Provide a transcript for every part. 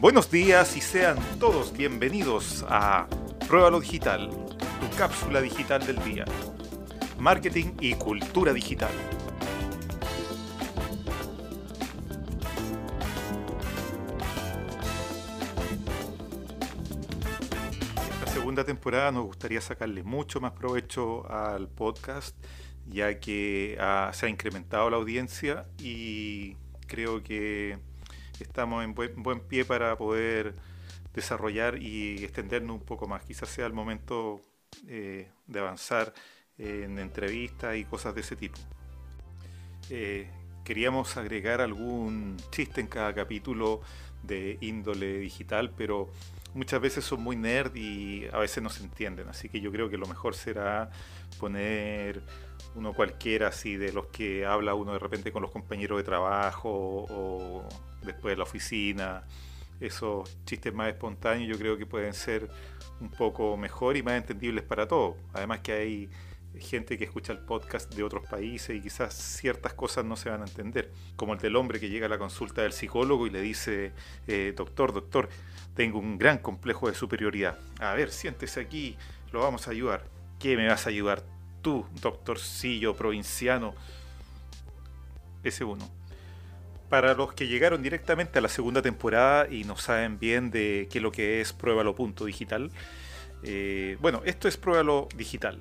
Buenos días y sean todos bienvenidos a Pruébalo Digital, tu cápsula digital del día. Marketing y cultura digital. Esta segunda temporada nos gustaría sacarle mucho más provecho al podcast, ya que ah, se ha incrementado la audiencia y creo que estamos en buen, pie para poder desarrollar y extendernos un poco más. Quizás sea el momento eh, de avanzar en entrevistas y cosas de ese tipo. Eh, queríamos agregar algún chiste en cada capítulo de índole digital, pero muchas veces son muy nerd y a veces no se entienden, así que yo creo que lo mejor será poner uno cualquiera así de los que habla uno de repente con los compañeros de trabajo o después de la oficina, esos chistes más espontáneos yo creo que pueden ser un poco mejor y más entendibles para todos. Además que hay gente que escucha el podcast de otros países y quizás ciertas cosas no se van a entender, como el del hombre que llega a la consulta del psicólogo y le dice, eh, doctor, doctor, tengo un gran complejo de superioridad. A ver, siéntese aquí, lo vamos a ayudar. ¿Qué me vas a ayudar tú, doctorcillo provinciano? Ese uno. Para los que llegaron directamente a la segunda temporada y no saben bien de qué es lo que es Pruébalo Punto Digital, eh, bueno, esto es Pruébalo Digital.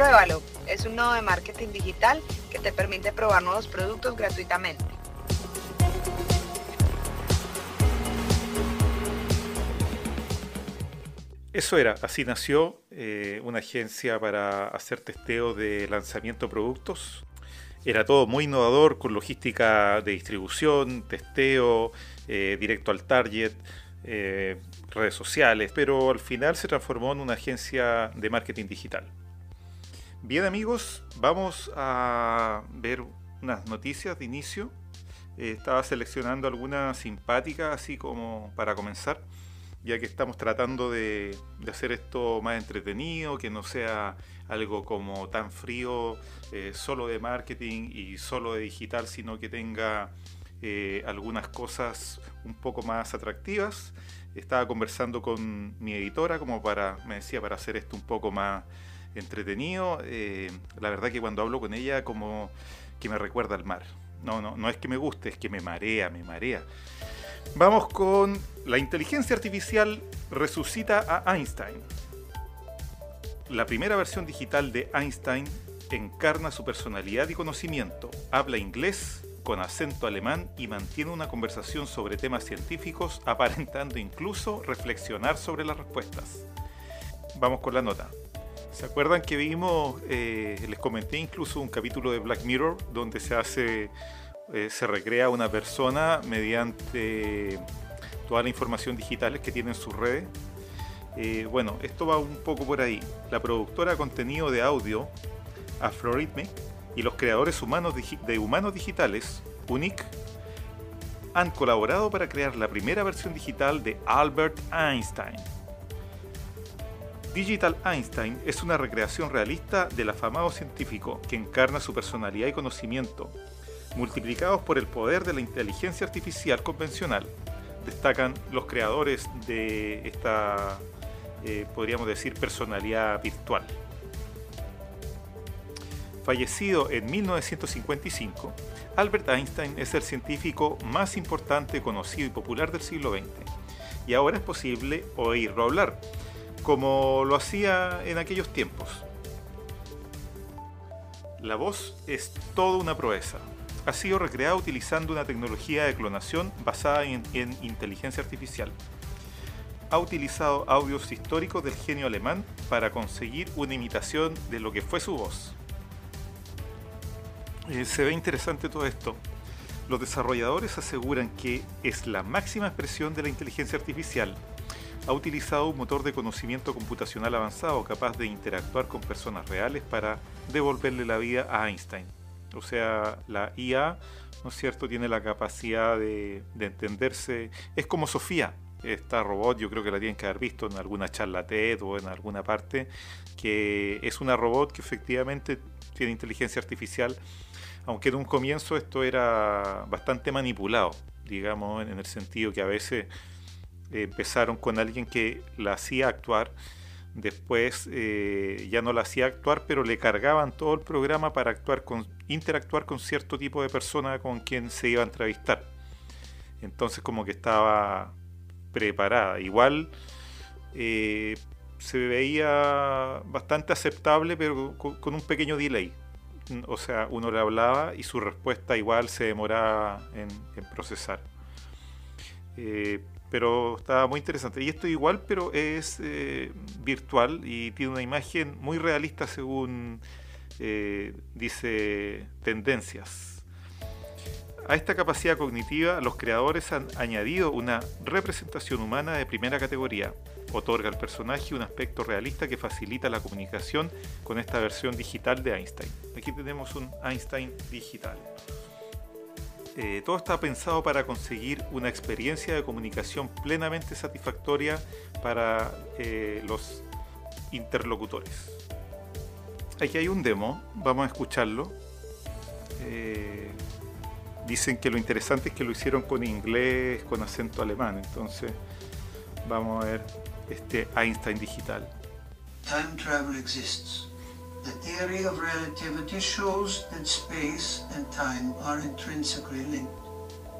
Pruébalo es un nodo de marketing digital que te permite probar nuevos productos gratuitamente. Eso era, así nació eh, una agencia para hacer testeo de lanzamiento de productos. Era todo muy innovador, con logística de distribución, testeo, eh, directo al target, eh, redes sociales, pero al final se transformó en una agencia de marketing digital. Bien amigos, vamos a ver unas noticias de inicio. estaba seleccionando algunas simpáticas así como para comenzar ya que estamos tratando de, hacer esto más entretenido, que no sea algo como tan frío, eh, solo de marketing y solo de digital, sino que tenga eh, algunas cosas un poco más atractivas. Estaba conversando con mi editora como para, me decía, para hacer esto un poco más entretenido. Eh, la verdad que cuando hablo con ella como que me recuerda al mar. No, no, no es que me guste, es que me marea, me marea. Vamos con la inteligencia artificial resucita a Einstein. La primera versión digital de Einstein encarna su personalidad y conocimiento, habla inglés con acento alemán y mantiene una conversación sobre temas científicos, aparentando incluso reflexionar sobre las respuestas. Vamos con la nota. ¿Se acuerdan que vimos, eh, les comenté incluso un capítulo de Black Mirror donde se hace eh, se recrea una persona mediante toda la información digital que tiene en sus redes. Eh, bueno, esto va un poco por ahí. La productora de contenido de audio, Afroritme, y los creadores humanos de humanos digitales, Unique, han colaborado para crear la primera versión digital de Albert Einstein. Digital Einstein es una recreación realista del afamado científico que encarna su personalidad y conocimiento multiplicados por el poder de la inteligencia artificial convencional. Destacan los creadores de esta, eh, podríamos decir, personalidad virtual. Fallecido en 1955, Albert Einstein es el científico más importante, conocido y popular del siglo XX. Y ahora es posible oírlo hablar, como lo hacía en aquellos tiempos. La voz es toda una proeza, ha sido recreado utilizando una tecnología de clonación basada en, inteligencia artificial. Ha utilizado audios históricos del genio alemán para conseguir una imitación de lo que fue su voz. Eh, se ve interesante todo esto. Los desarrolladores aseguran que es la máxima expresión de la inteligencia artificial. Ha utilizado un motor de conocimiento computacional avanzado capaz de interactuar con personas reales para devolverle la vida a Einstein. O sea, la IA, ¿no es cierto?, tiene la capacidad de, entenderse. Es como Sofía. esta robot, yo creo que la tienen que haber visto en alguna charla TED o en alguna parte, que es una robot que efectivamente tiene inteligencia artificial, aunque en un comienzo esto era bastante manipulado, digamos, en el sentido que a veces empezaron con alguien que la hacía actuar, después eh, ya no la hacía actuar, pero le cargaban todo el programa para actuar con, interactuar con cierto tipo de persona con quien se iba a entrevistar. Entonces como que estaba preparada. Igual eh, se veía bastante aceptable, pero con, un pequeño delay. O sea, uno le hablaba y su respuesta igual se demoraba en, procesar. Eh, pero estaba muy interesante. Y esto igual, pero es eh, virtual y tiene una imagen muy realista según eh, dice Tendencias. A esta capacidad cognitiva los creadores han añadido una representación humana de primera categoría. Otorga al personaje un aspecto realista que facilita la comunicación con esta versión digital de Einstein. Aquí tenemos un Einstein digital. Eh, todo está pensado para conseguir una experiencia de comunicación plenamente satisfactoria para eh, los interlocutores. Aquí hay un demo, vamos a escucharlo. Eh, dicen que lo interesante es que lo hicieron con inglés, con acento alemán, entonces vamos a ver este Einstein digital. Time travel exists. The theory of relativity shows that space and time are intrinsically linked,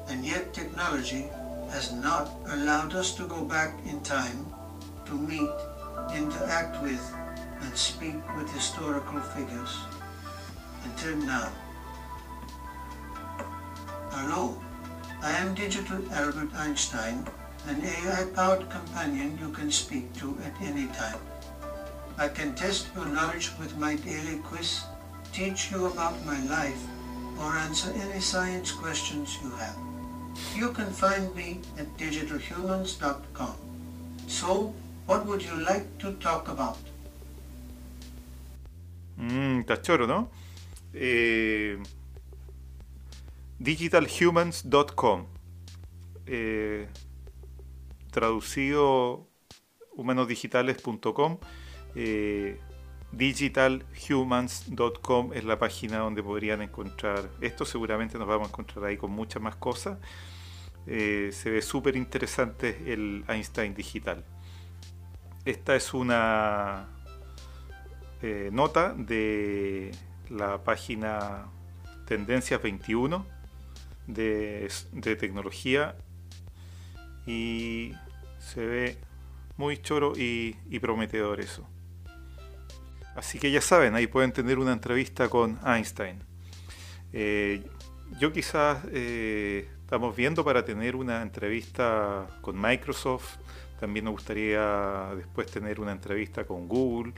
and yet technology has not allowed us to go back in time to meet, interact with, and speak with historical figures until now. Hello, I am Digital Albert Einstein, an AI-powered companion you can speak to at any time. I can test your knowledge with my daily quiz, teach you about my life, or answer any science questions you have. You can find me at digitalhumans.com. So, what would you like to talk about? Mmm, choro, ¿no? Eh, digitalhumans.com. Eh, traducido humanosdigitales.com eh, digitalhumans.com es la página donde podrían encontrar esto. Seguramente nos vamos a encontrar ahí con muchas más cosas. Eh, se ve súper interesante el Einstein digital. Esta es una eh, nota de la página Tendencias 21 de, tecnología y se ve muy choro y prometedor eso. Así que ya saben, ahí pueden tener una entrevista con Einstein. Eh, yo quizás eh, estamos viendo para tener una entrevista con Microsoft. También me gustaría después tener una entrevista con Google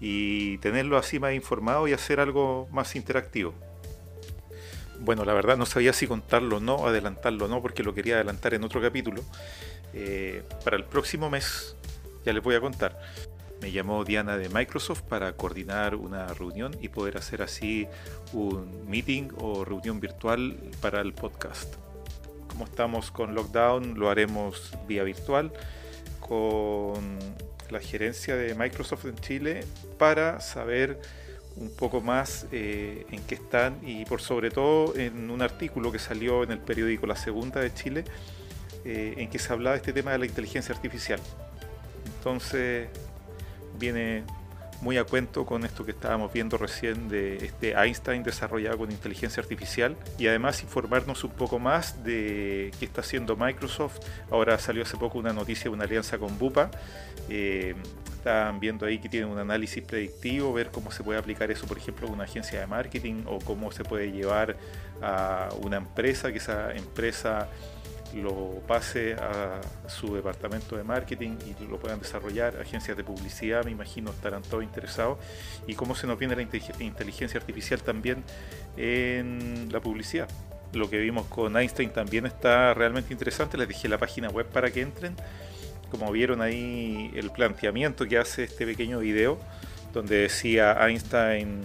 y tenerlo así más informado y hacer algo más interactivo. Bueno, la verdad no sabía si contarlo o no, adelantarlo o no, porque lo quería adelantar en otro capítulo. Eh, para el próximo mes ya les voy a contar. Me llamó Diana de Microsoft para coordinar una reunión y poder hacer así un meeting o reunión virtual para el podcast. Como estamos con lockdown, lo haremos vía virtual con la gerencia de Microsoft en Chile para saber un poco más eh, en qué están y por sobre todo en un artículo que salió en el periódico La Segunda de Chile eh, en que se hablaba de este tema de la inteligencia artificial. Entonces viene muy a cuento con esto que estábamos viendo recién de este Einstein desarrollado con inteligencia artificial y además informarnos un poco más de qué está haciendo Microsoft. Ahora salió hace poco una noticia de una alianza con Bupa. Eh, están viendo ahí que tienen un análisis predictivo, ver cómo se puede aplicar eso, por ejemplo, a una agencia de marketing o cómo se puede llevar a una empresa, que esa empresa lo pase a su departamento de marketing y lo puedan desarrollar. Agencias de publicidad, me imagino, estarán todos interesados. Y cómo se nos viene la inteligencia artificial también en la publicidad. Lo que vimos con Einstein también está realmente interesante. Les dejé la página web para que entren. Como vieron ahí el planteamiento que hace este pequeño video, donde decía Einstein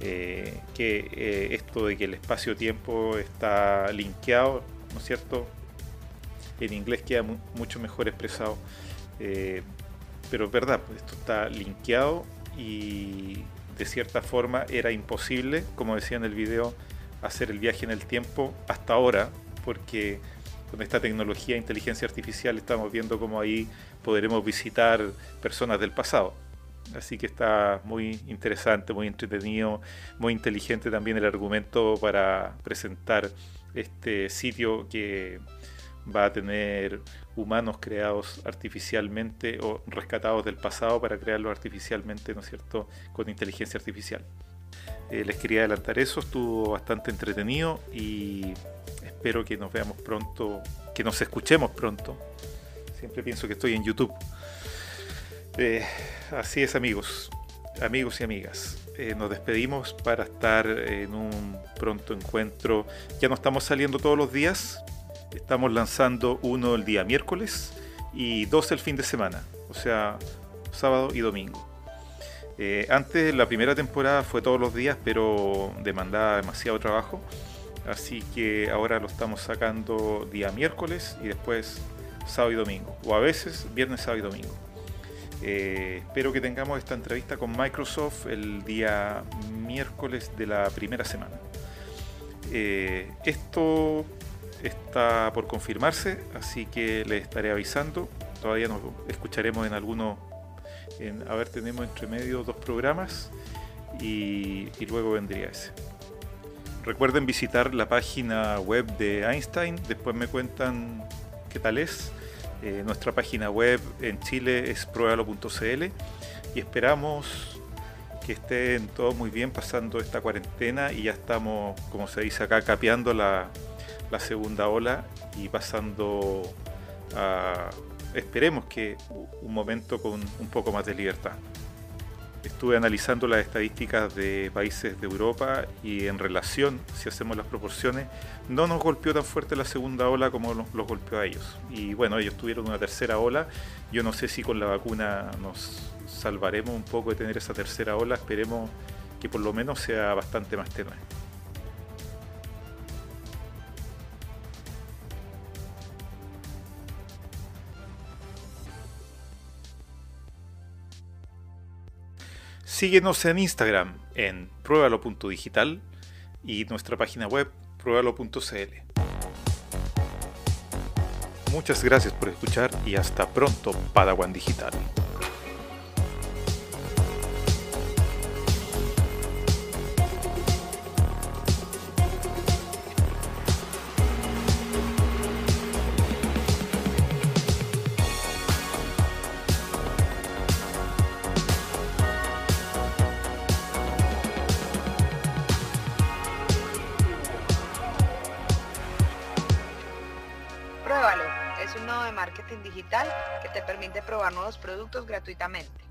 eh, que eh, esto de que el espacio-tiempo está linkeado, ¿no es cierto? En inglés queda mucho mejor expresado. Eh, pero es verdad, pues, esto está linkeado y de cierta forma era imposible, como decía en el video, hacer el viaje en el tiempo hasta ahora, porque con esta tecnología de inteligencia artificial estamos viendo cómo ahí podremos visitar personas del pasado. Así que está muy interesante, muy entretenido, muy inteligente también el argumento para presentar este sitio que va a tener humanos creados artificialmente o rescatados del pasado para crearlos artificialmente, ¿no es cierto?, con inteligencia artificial. Eh, les quería adelantar eso, estuvo bastante entretenido y espero que nos veamos pronto, que nos escuchemos pronto. Siempre pienso que estoy en YouTube. Eh, así es amigos, amigos y amigas. Eh, nos despedimos para estar en un pronto encuentro. Ya no estamos saliendo todos los días, Estamos lanzando uno el día miércoles y dos el fin de semana, o sea, sábado y domingo. Eh, antes la primera temporada fue todos los días, pero demandaba demasiado trabajo. Así que ahora lo estamos sacando día miércoles y después sábado y domingo. O a veces viernes, sábado y domingo. Eh, espero que tengamos esta entrevista con Microsoft el día miércoles de la primera semana. Eh, esto está por confirmarse, así que les estaré avisando. Todavía nos escucharemos en algunos, en, a ver, tenemos entre medio dos programas y, luego vendría ese. Recuerden visitar la página web de Einstein, después me cuentan qué tal es. Eh, nuestra página web en Chile es pruebalo.cl y esperamos que estén todos muy bien pasando esta cuarentena y ya estamos, como se dice acá, capeando la, la segunda ola y pasando a, esperemos que un momento con un poco más de libertad. Estuve analizando las estadísticas de países de Europa y en relación, si hacemos las proporciones, no nos golpeó tan fuerte la segunda ola como los golpeó a ellos. Y bueno, ellos tuvieron una tercera ola. Yo no sé si con la vacuna nos salvaremos un poco de tener esa tercera ola. Esperemos que por lo menos sea bastante más tenue. Síguenos en Instagram en pruébalo.digital y nuestra página web pruébalo.cl. Muchas gracias por escuchar y hasta pronto, Padawan Digital. Digital que te permite probar nuevos productos gratuitamente.